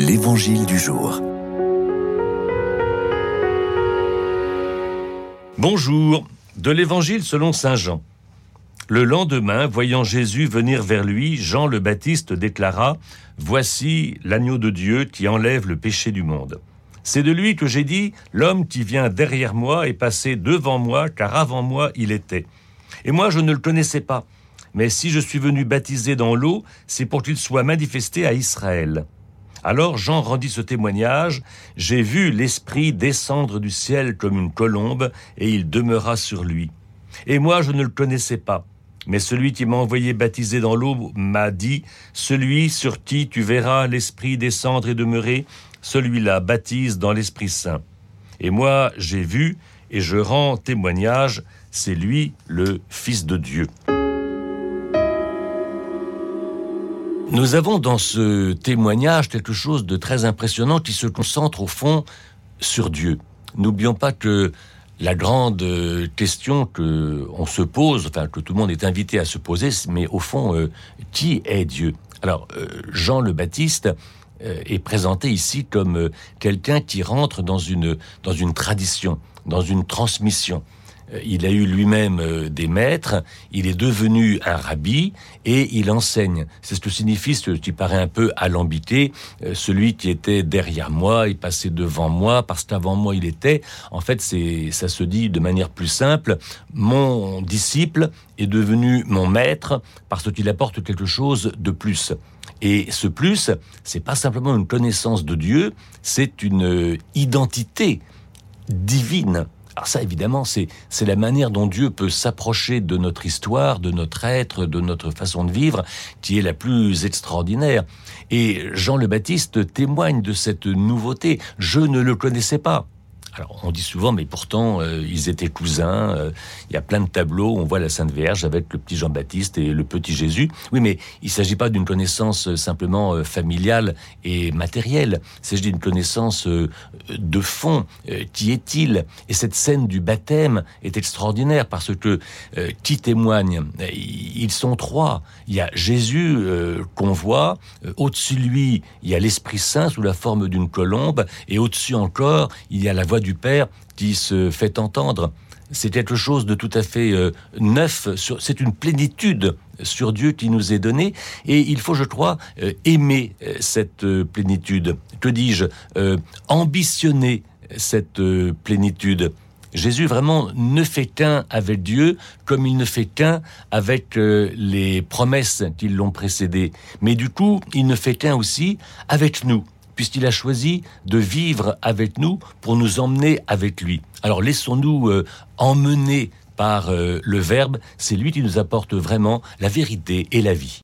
L'Évangile du jour. Bonjour, de l'Évangile selon Saint Jean. Le lendemain, voyant Jésus venir vers lui, Jean le Baptiste déclara, Voici l'agneau de Dieu qui enlève le péché du monde. C'est de lui que j'ai dit, L'homme qui vient derrière moi est passé devant moi, car avant moi il était. Et moi je ne le connaissais pas. Mais si je suis venu baptiser dans l'eau, c'est pour qu'il soit manifesté à Israël. Alors Jean rendit ce témoignage, J'ai vu l'Esprit descendre du ciel comme une colombe, et il demeura sur lui. Et moi je ne le connaissais pas. Mais celui qui m'a envoyé baptiser dans l'eau m'a dit, Celui sur qui tu verras l'Esprit descendre et demeurer, celui-là baptise dans l'Esprit Saint. Et moi j'ai vu, et je rends témoignage, c'est lui le Fils de Dieu. Nous avons dans ce témoignage quelque chose de très impressionnant qui se concentre au fond sur Dieu. N'oublions pas que la grande question que on se pose, enfin que tout le monde est invité à se poser, mais au fond, euh, qui est Dieu? Alors euh, Jean le Baptiste euh, est présenté ici comme quelqu'un qui rentre dans une dans une tradition, dans une transmission. Euh, il a eu lui-même euh, des maîtres, il est devenu un rabbi et il enseigne. C'est ce que signifie ce qui paraît un peu alambité, euh, celui qui était derrière moi, il passait devant moi, parce qu'avant moi il était. En fait, c'est, ça se dit de manière plus simple, mon disciple est devenu mon maître parce qu'il apporte quelque chose de plus. Et ce plus, c'est pas simplement une connaissance de Dieu, c'est une identité divine. Alors ça, évidemment, c'est la manière dont Dieu peut s'approcher de notre histoire, de notre être, de notre façon de vivre, qui est la plus extraordinaire. Et Jean le Baptiste témoigne de cette nouveauté. Je ne le connaissais pas. Alors on dit souvent, mais pourtant euh, ils étaient cousins. Euh, il y a plein de tableaux où on voit la Sainte Vierge avec le petit Jean-Baptiste et le petit Jésus. Oui, mais il ne s'agit pas d'une connaissance euh, simplement familiale et matérielle. Il s'agit d'une connaissance de fond. qui est-il? Et cette scène du baptême est extraordinaire parce que qui témoigne? Ils sont trois. Il y a Jésus qu'on voit. Au-dessus de lui, il y a l'Esprit Saint sous la forme d'une colombe. Et au-dessus encore, il y a la voix du Père qui se fait entendre. C'est quelque chose de tout à fait euh, neuf. C'est une plénitude sur Dieu qui nous est donnée. Et il faut, je crois, euh, aimer euh, cette plénitude. Que dis-je Ambitionner cette plénitude. Jésus vraiment ne fait qu'un avec Dieu comme il ne fait qu'un avec les promesses qui l'ont précédé. Mais du coup, il ne fait qu'un aussi avec nous puisqu'il a choisi de vivre avec nous pour nous emmener avec lui. Alors laissons-nous euh, emmener par euh, le Verbe, c'est lui qui nous apporte vraiment la vérité et la vie.